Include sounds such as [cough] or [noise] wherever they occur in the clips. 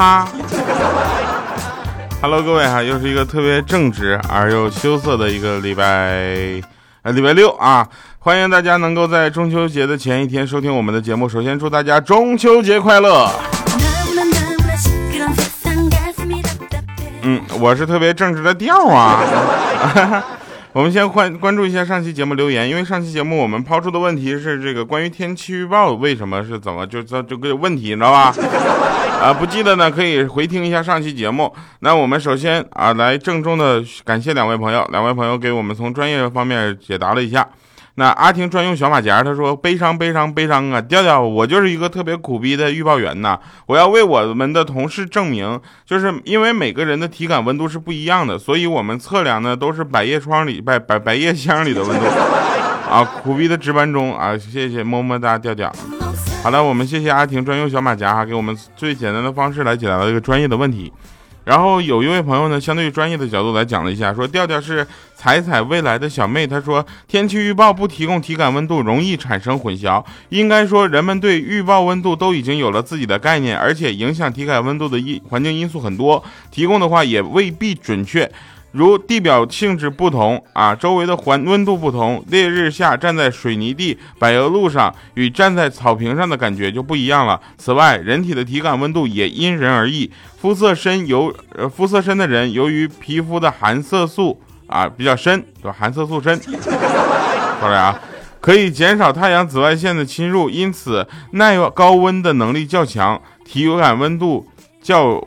哈。Hello，各位哈，又是一个特别正直而又羞涩的一个礼拜，呃，礼拜六啊！欢迎大家能够在中秋节的前一天收听我们的节目。首先祝大家中秋节快乐！嗯，我是特别正直的调啊。我们先关关注一下上期节目留言，因为上期节目我们抛出的问题是这个关于天气预报为什么是怎么就这这个问题，你知道吧？[laughs] 啊，不记得呢，可以回听一下上期节目。那我们首先啊，来郑重的感谢两位朋友，两位朋友给我们从专业方面解答了一下。那阿婷专用小马甲，他说悲伤悲伤悲伤啊，调调，我就是一个特别苦逼的预报员呐，我要为我们的同事证明，就是因为每个人的体感温度是不一样的，所以我们测量呢都是百叶窗里百百百叶箱里的温度 [laughs] 啊，苦逼的值班中啊，谢谢么么哒，调调。好了，我们谢谢阿婷专用小马甲哈，给我们最简单的方式来解答了一个专业的问题。然后有一位朋友呢，相对于专业的角度来讲了一下，说调调是彩彩未来的小妹，他说天气预报不提供体感温度，容易产生混淆。应该说人们对预报温度都已经有了自己的概念，而且影响体感温度的因环境因素很多，提供的话也未必准确。如地表性质不同啊，周围的环温度不同，烈日下站在水泥地、柏油路上，与站在草坪上的感觉就不一样了。此外，人体的体感温度也因人而异。肤色深由呃肤色深的人，由于皮肤的含色素啊比较深，就含色素深，说来啊，可以减少太阳紫外线的侵入，因此耐高温的能力较强，体感温度较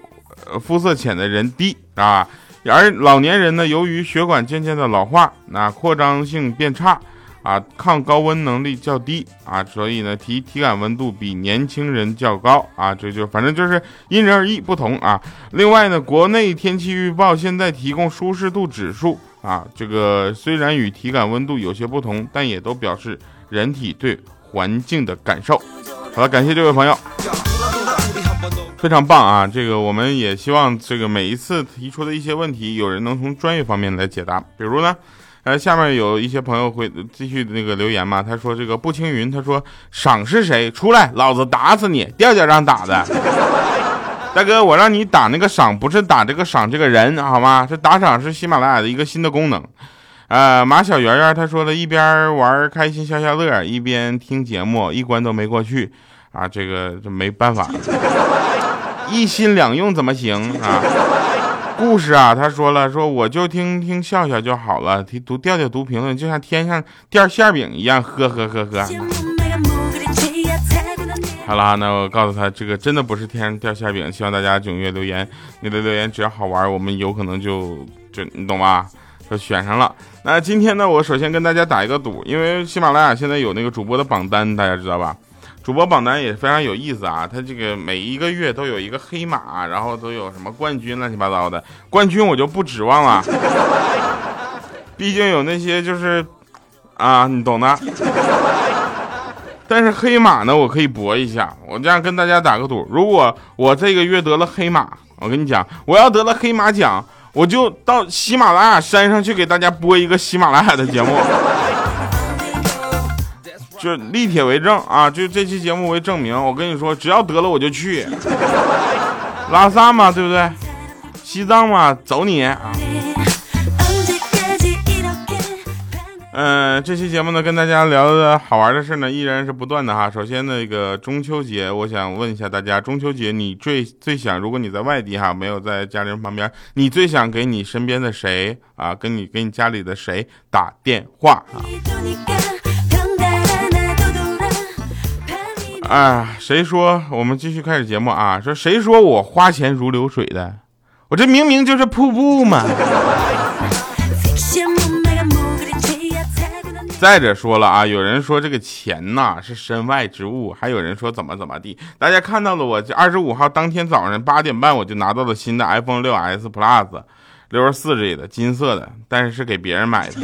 肤色浅的人低啊。而老年人呢，由于血管渐渐的老化，那扩张性变差，啊，抗高温能力较低啊，所以呢，体体感温度比年轻人较高啊，这就反正就是因人而异不同啊。另外呢，国内天气预报现在提供舒适度指数啊，这个虽然与体感温度有些不同，但也都表示人体对环境的感受。好了，感谢这位朋友。非常棒啊！这个我们也希望这个每一次提出的一些问题，有人能从专业方面来解答。比如呢，呃，下面有一些朋友会继续那个留言嘛，他说这个步青云，他说赏是谁？出来，老子打死你！调调让打的，[laughs] 大哥，我让你打那个赏，不是打这个赏这个人，好吗？这打赏是喜马拉雅的一个新的功能。呃，马小圆圆他说的一边玩开心消消乐，一边听节目，一关都没过去啊，这个这没办法。一心两用怎么行啊？故事啊，他说了，说我就听听笑笑就好了。听读调调读评论，就像天上掉馅饼一样，呵呵呵呵。好了，那我告诉他，这个真的不是天上掉馅饼。希望大家踊跃留言，你的留言只要好玩，我们有可能就就你懂吧？就选上了。那今天呢，我首先跟大家打一个赌，因为喜马拉雅现在有那个主播的榜单，大家知道吧？主播榜单也非常有意思啊，他这个每一个月都有一个黑马，然后都有什么冠军乱七八糟的。冠军我就不指望了，[laughs] 毕竟有那些就是啊，你懂的。但是黑马呢，我可以搏一下。我这样跟大家打个赌，如果我这个月得了黑马，我跟你讲，我要得了黑马奖，我就到喜马拉雅山上去给大家播一个喜马拉雅的节目。就立铁为证啊！就这期节目为证明，我跟你说，只要得了我就去拉萨嘛，对不对？西藏嘛，走你啊！嗯，这期节目呢，跟大家聊的好玩的事呢，依然是不断的哈。首先，那个中秋节，我想问一下大家，中秋节你最最想，如果你在外地哈，没有在家人旁边，你最想给你身边的谁啊，跟你给你家里的谁打电话啊？啊，谁说我们继续开始节目啊？说谁说我花钱如流水的？我这明明就是瀑布嘛！再者说了啊，有人说这个钱呐是身外之物，还有人说怎么怎么地。大家看到了，我二十五号当天早上八点半我就拿到了新的 iPhone 六 S Plus，六十四 G 的金色的，但是是给别人买的。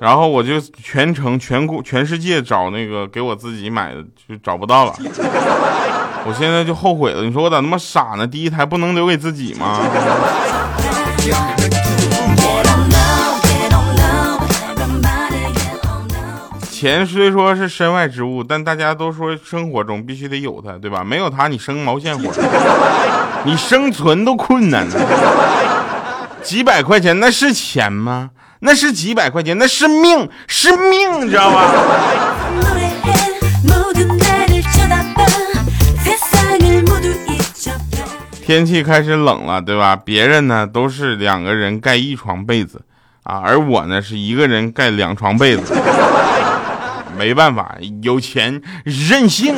然后我就全程全国全世界找那个给我自己买的就找不到了，[laughs] 我现在就后悔了。你说我咋那么傻呢？第一台不能留给自己吗？钱虽说是身外之物，但大家都说生活中必须得有它，对吧？没有它，你生毛线活？[laughs] 你生存都困难了。几百块钱那是钱吗？那是几百块钱，那是命，是命，你知道吗？天气开始冷了，对吧？别人呢都是两个人盖一床被子啊，而我呢是一个人盖两床被子。没办法，有钱任性。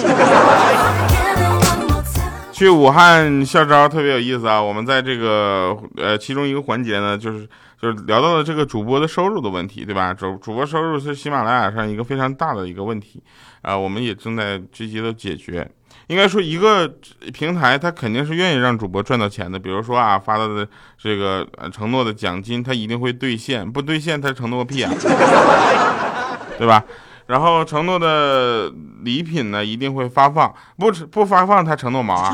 去武汉校招特别有意思啊！我们在这个呃其中一个环节呢，就是就是聊到了这个主播的收入的问题，对吧？主主播收入是喜马拉雅上一个非常大的一个问题啊，我们也正在积极的解决。应该说，一个平台他肯定是愿意让主播赚到钱的。比如说啊，发到的这个承诺的奖金，他一定会兑现，不兑现他承诺屁啊，[laughs] 对吧？然后承诺的礼品呢，一定会发放，不不发放他承诺毛啊，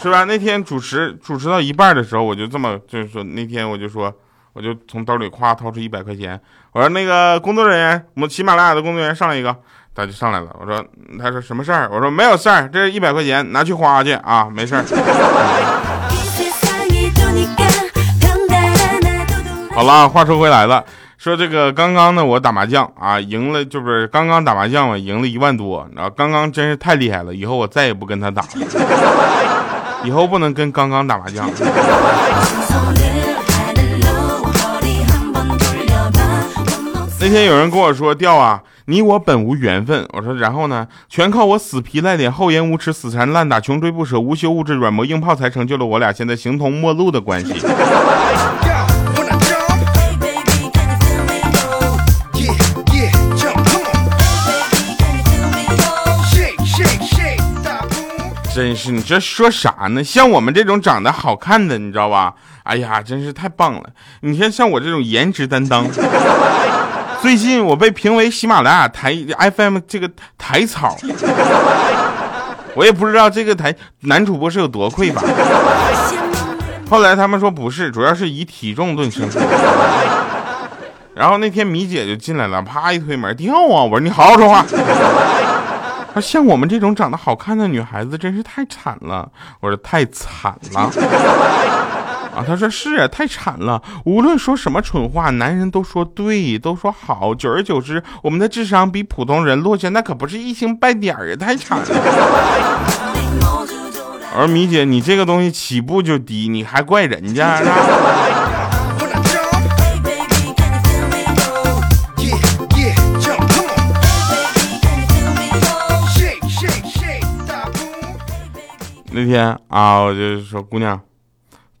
是吧？那天主持主持到一半的时候，我就这么就是说，那天我就说，我就从兜里夸掏出一百块钱，我说那个工作人员，我们喜马拉雅的工作人员上来一个。他就上来了，我说，他说什么事儿？我说没有事儿，这一百块钱拿去花去啊，没事儿。[laughs] 好了，话说回来了，说这个刚刚呢，我打麻将啊，赢了，就是刚刚打麻将嘛，赢了一万多，然后刚刚真是太厉害了，以后我再也不跟他打了，以后不能跟刚刚打麻将。那天有人跟我说，调啊。你我本无缘分，我说，然后呢？全靠我死皮赖脸、厚颜无耻、死缠烂打、穷追不舍、无休无止、软磨硬泡，才成就了我俩现在形同陌路的关系。真是，你这说啥呢？像我们这种长得好看的，你知道吧？哎呀，真是太棒了！你看，像我这种颜值担当。最近我被评为喜马拉雅台 FM 这个台草，我也不知道这个台男主播是有多匮乏。后来他们说不是，主要是以体重论胜负。然后那天米姐就进来了，啪一推门，掉啊！我说你好好说话。像我们这种长得好看的女孩子真是太惨了。我说太惨了。啊，他说是啊，太惨了。无论说什么蠢话，男人都说对，都说好。久而久之，我们的智商比普通人落下，那可不是一星半点儿啊，太惨了。我说米姐，你这个东西起步就低，你还怪人家？天啊，我就说姑娘。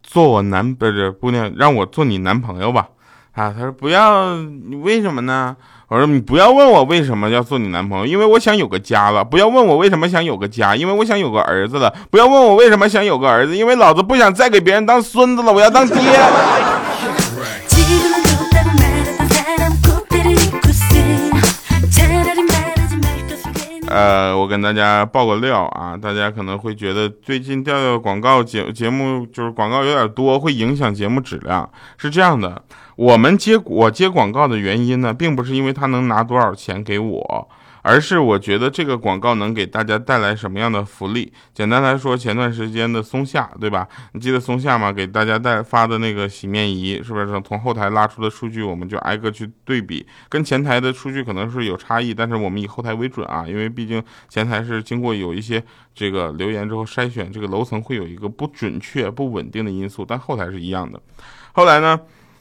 做我男不是姑娘，让我做你男朋友吧，啊，他说不要，你为什么呢？我说你不要问我为什么要做你男朋友，因为我想有个家了。不要问我为什么想有个家，因为我想有个儿子了。不要问我为什么想有个儿子，因为老子不想再给别人当孙子了，我要当爹。[laughs] 呃，我跟大家爆个料啊，大家可能会觉得最近调调广告节节目就是广告有点多，会影响节目质量。是这样的，我们接我接广告的原因呢，并不是因为他能拿多少钱给我。而是我觉得这个广告能给大家带来什么样的福利？简单来说，前段时间的松下，对吧？你记得松下吗？给大家带发的那个洗面仪，是不是从后台拉出的数据，我们就挨个去对比，跟前台的数据可能是有差异，但是我们以后台为准啊，因为毕竟前台是经过有一些这个留言之后筛选，这个楼层会有一个不准确、不稳定的因素，但后台是一样的。后来呢？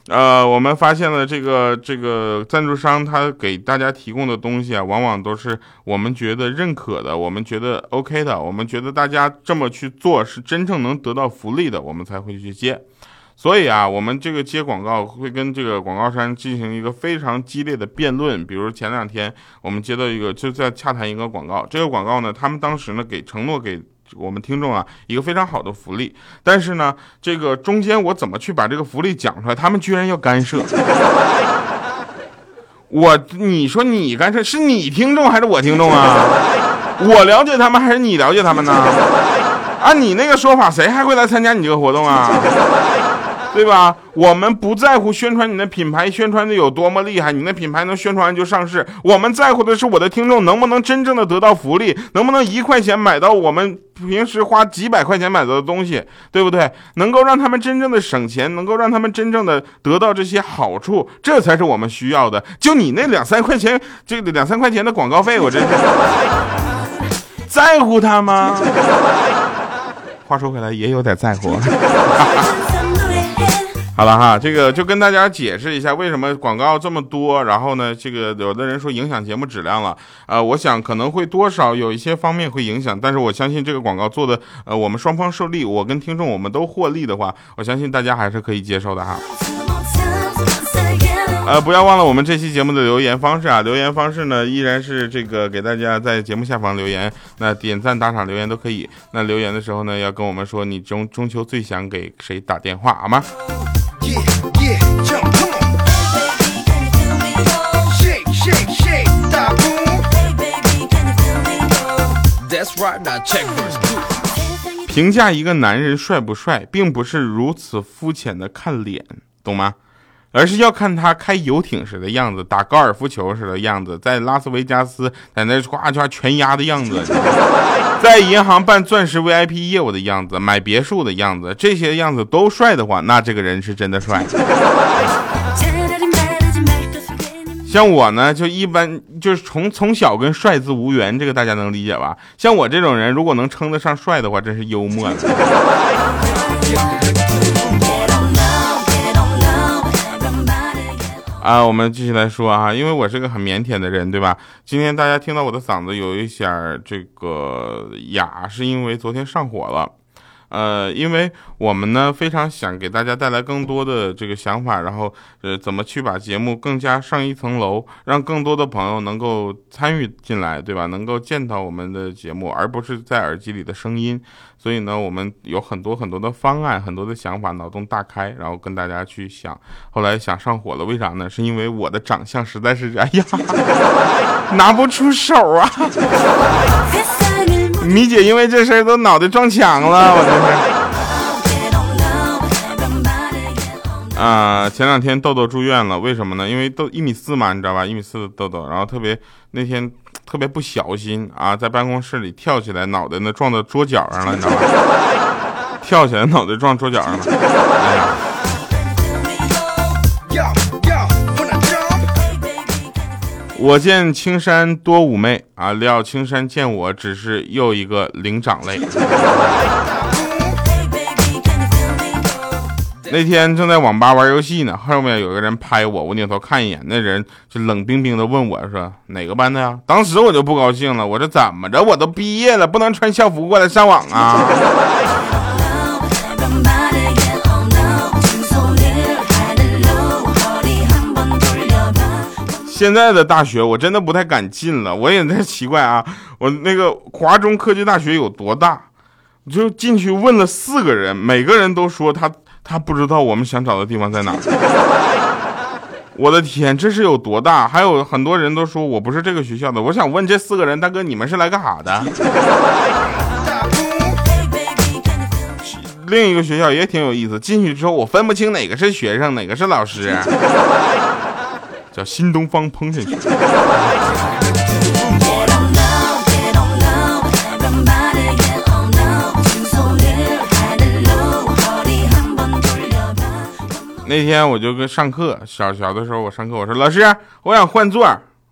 呃，我们发现了这个这个赞助商他给大家提供的东西啊，往往都是我们觉得认可的，我们觉得 OK 的，我们觉得大家这么去做是真正能得到福利的，我们才会去接。所以啊，我们这个接广告会跟这个广告商进行一个非常激烈的辩论。比如前两天我们接到一个就在洽谈一个广告，这个广告呢，他们当时呢给承诺给。我们听众啊，一个非常好的福利，但是呢，这个中间我怎么去把这个福利讲出来？他们居然要干涉。[laughs] 我，你说你干涉，是你听众还是我听众啊？我了解他们还是你了解他们呢？按你那个说法，谁还会来参加你这个活动啊？对吧？我们不在乎宣传你的品牌宣传的有多么厉害，你那品牌能宣传就上市。我们在乎的是我的听众能不能真正的得到福利，能不能一块钱买到我们平时花几百块钱买到的东西，对不对？能够让他们真正的省钱，能够让他们真正的得到这些好处，这才是我们需要的。就你那两三块钱，这两三块钱的广告费，我真是在乎他吗？话说回来，也有点在乎。[laughs] 好了哈，这个就跟大家解释一下，为什么广告这么多。然后呢，这个有的人说影响节目质量了，呃，我想可能会多少有一些方面会影响，但是我相信这个广告做的，呃，我们双方受利，我跟听众我们都获利的话，我相信大家还是可以接受的哈。呃，不要忘了我们这期节目的留言方式啊，留言方式呢依然是这个给大家在节目下方留言，那点赞打赏留言都可以。那留言的时候呢，要跟我们说你中中秋最想给谁打电话，好吗？评价一个男人帅不帅，并不是如此肤浅的看脸，懂吗？而是要看他开游艇时的样子，打高尔夫球时的样子，在拉斯维加斯在那夸夸全压的样子，[laughs] 在银行办钻石 VIP 业务的样子，买别墅的样子，这些样子都帅的话，那这个人是真的帅。像我呢，就一般就是从从小跟帅字无缘，这个大家能理解吧？像我这种人，如果能称得上帅的话，真是幽默了。啊，我们继续来说啊，因为我是个很腼腆的人，对吧？今天大家听到我的嗓子有一些这个哑，是因为昨天上火了。呃，因为我们呢非常想给大家带来更多的这个想法，然后呃怎么去把节目更加上一层楼，让更多的朋友能够参与进来，对吧？能够见到我们的节目，而不是在耳机里的声音。所以呢，我们有很多很多的方案，很多的想法，脑洞大开，然后跟大家去想。后来想上火了，为啥呢？是因为我的长相实在是，哎呀，拿不出手啊。[laughs] 米姐因为这事儿都脑袋撞墙了，[laughs] 我真是。啊，前两天豆豆住院了，为什么呢？因为豆一米四嘛，你知道吧？一米四的豆豆，然后特别那天特别不小心啊，在办公室里跳起来，脑袋呢撞到桌角上了，你知道吧？跳起来脑袋撞桌角上了，哎呀。我见青山多妩媚啊，料青山见我只是又一个灵长类。那天正在网吧玩游戏呢，后面有个人拍我，我扭头看一眼，那人就冷冰冰的问我说：“哪个班的呀？”当时我就不高兴了，我说：“怎么着？我都毕业了，不能穿校服过来上网啊？”现在的大学我真的不太敢进了，我也在奇怪啊，[laughs] 我那个华中科技大学有多大？我就进去问了四个人，每个人都说他他不知道我们想找的地方在哪。[laughs] 我的天，这是有多大？还有很多人都说我不是这个学校的。我想问这四个人，大哥你们是来干啥的？另一个学校也挺有意思，进去之后我分不清哪个是学生，哪个是老师。叫新东方烹饪。那天我就跟上课，小小的时候我上课，我说老师，我想换座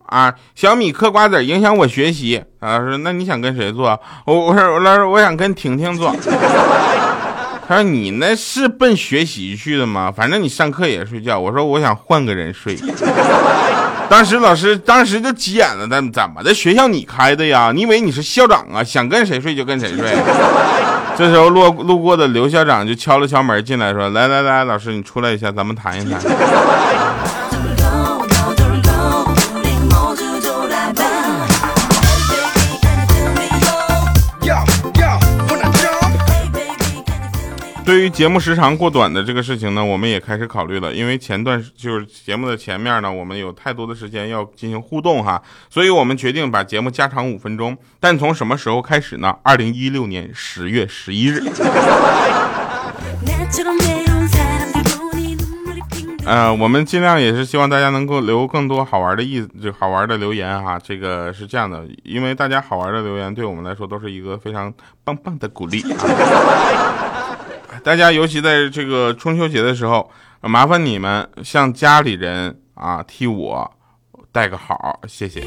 啊，小米嗑瓜子影响我学习。老师，那你想跟谁坐？我我说老师，我想跟婷婷坐。他说：“你那是奔学习去的吗？反正你上课也睡觉。”我说：“我想换个人睡。[laughs] ”当时老师当时就急眼了：“怎怎么的？学校你开的呀？你以为你是校长啊？想跟谁睡就跟谁睡。[laughs] ”这时候路路过的刘校长就敲了敲门进来，说：“来来来，老师你出来一下，咱们谈一谈。”对于节目时长过短的这个事情呢，我们也开始考虑了。因为前段就是节目的前面呢，我们有太多的时间要进行互动哈，所以我们决定把节目加长五分钟。但从什么时候开始呢？二零一六年十月十一日。[laughs] 呃，我们尽量也是希望大家能够留更多好玩的意，就好玩的留言哈。这个是这样的，因为大家好玩的留言对我们来说都是一个非常棒棒的鼓励。大家尤其在这个中秋节的时候，麻烦你们向家里人啊替我带个好，谢谢。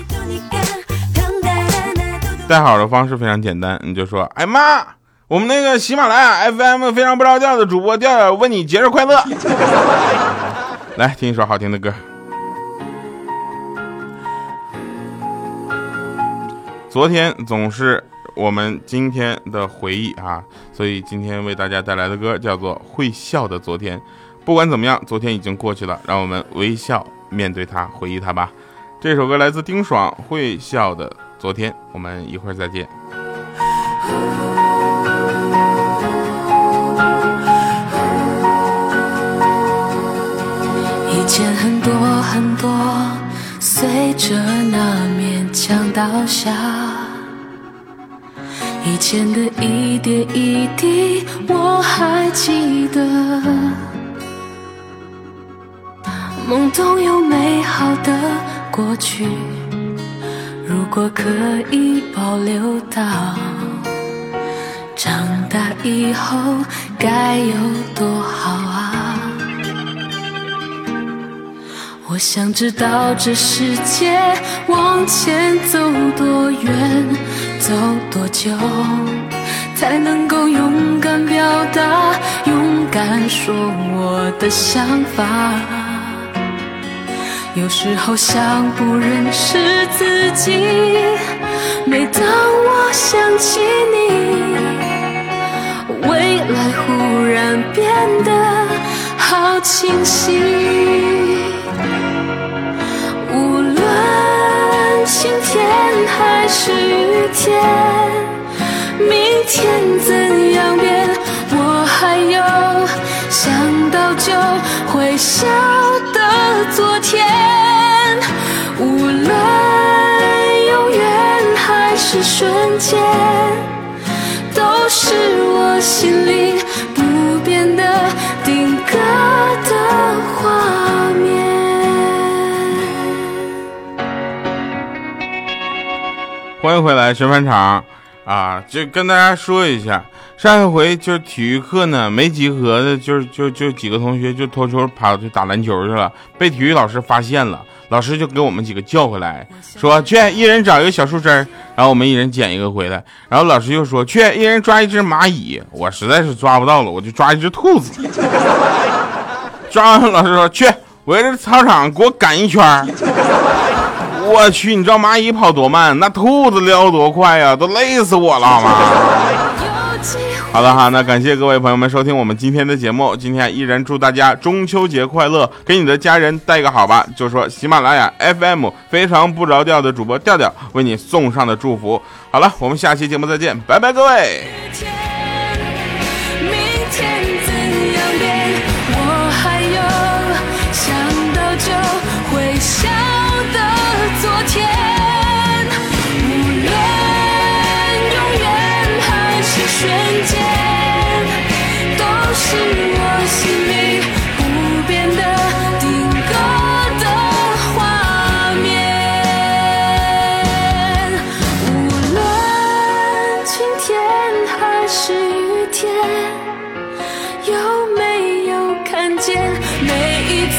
带好的方式非常简单，你就说：“哎妈，我们那个喜马拉雅 FM 非常不着调的主播调调问你节日快乐。[laughs] ”来听一首好听的歌。昨天总是我们今天的回忆啊，所以今天为大家带来的歌叫做《会笑的昨天》。不管怎么样，昨天已经过去了，让我们微笑面对它，回忆它吧。这首歌来自丁爽，《会笑的昨天》。我们一会儿再见。以前很多很多，随着那面墙倒下，前的一点一滴，我还记得。懵懂又美好的过去，如果可以保留到长大以后，该有多好啊！我想知道这世界往前走多远，走多久，才能够勇敢表达，勇敢说我的想法。有时候想不认识自己，每当我想起你，未来忽然变得好清晰。无论晴天还是雨天，明天怎样变，我还有想到就会笑的昨天。无论永远还是瞬间，都是我心里欢迎回来，神返场。啊！就跟大家说一下，上一回就是体育课呢没集合的，就是就就几个同学就偷偷跑去打篮球去了，被体育老师发现了，老师就给我们几个叫回来，说去一人找一个小树枝，然后我们一人捡一个回来，然后老师又说去一人抓一只蚂蚁，我实在是抓不到了，我就抓一只兔子，[laughs] 抓完老师说去围着操场给我赶一圈。我去，你知道蚂蚁跑多慢，那兔子撩多快呀，都累死我了，好吗？[laughs] 好了哈，那感谢各位朋友们收听我们今天的节目。今天依然祝大家中秋节快乐，给你的家人带个好吧。就说喜马拉雅 FM 非常不着调的主播调调为你送上的祝福。好了，我们下期节目再见，拜拜，各位。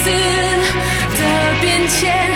字的变迁。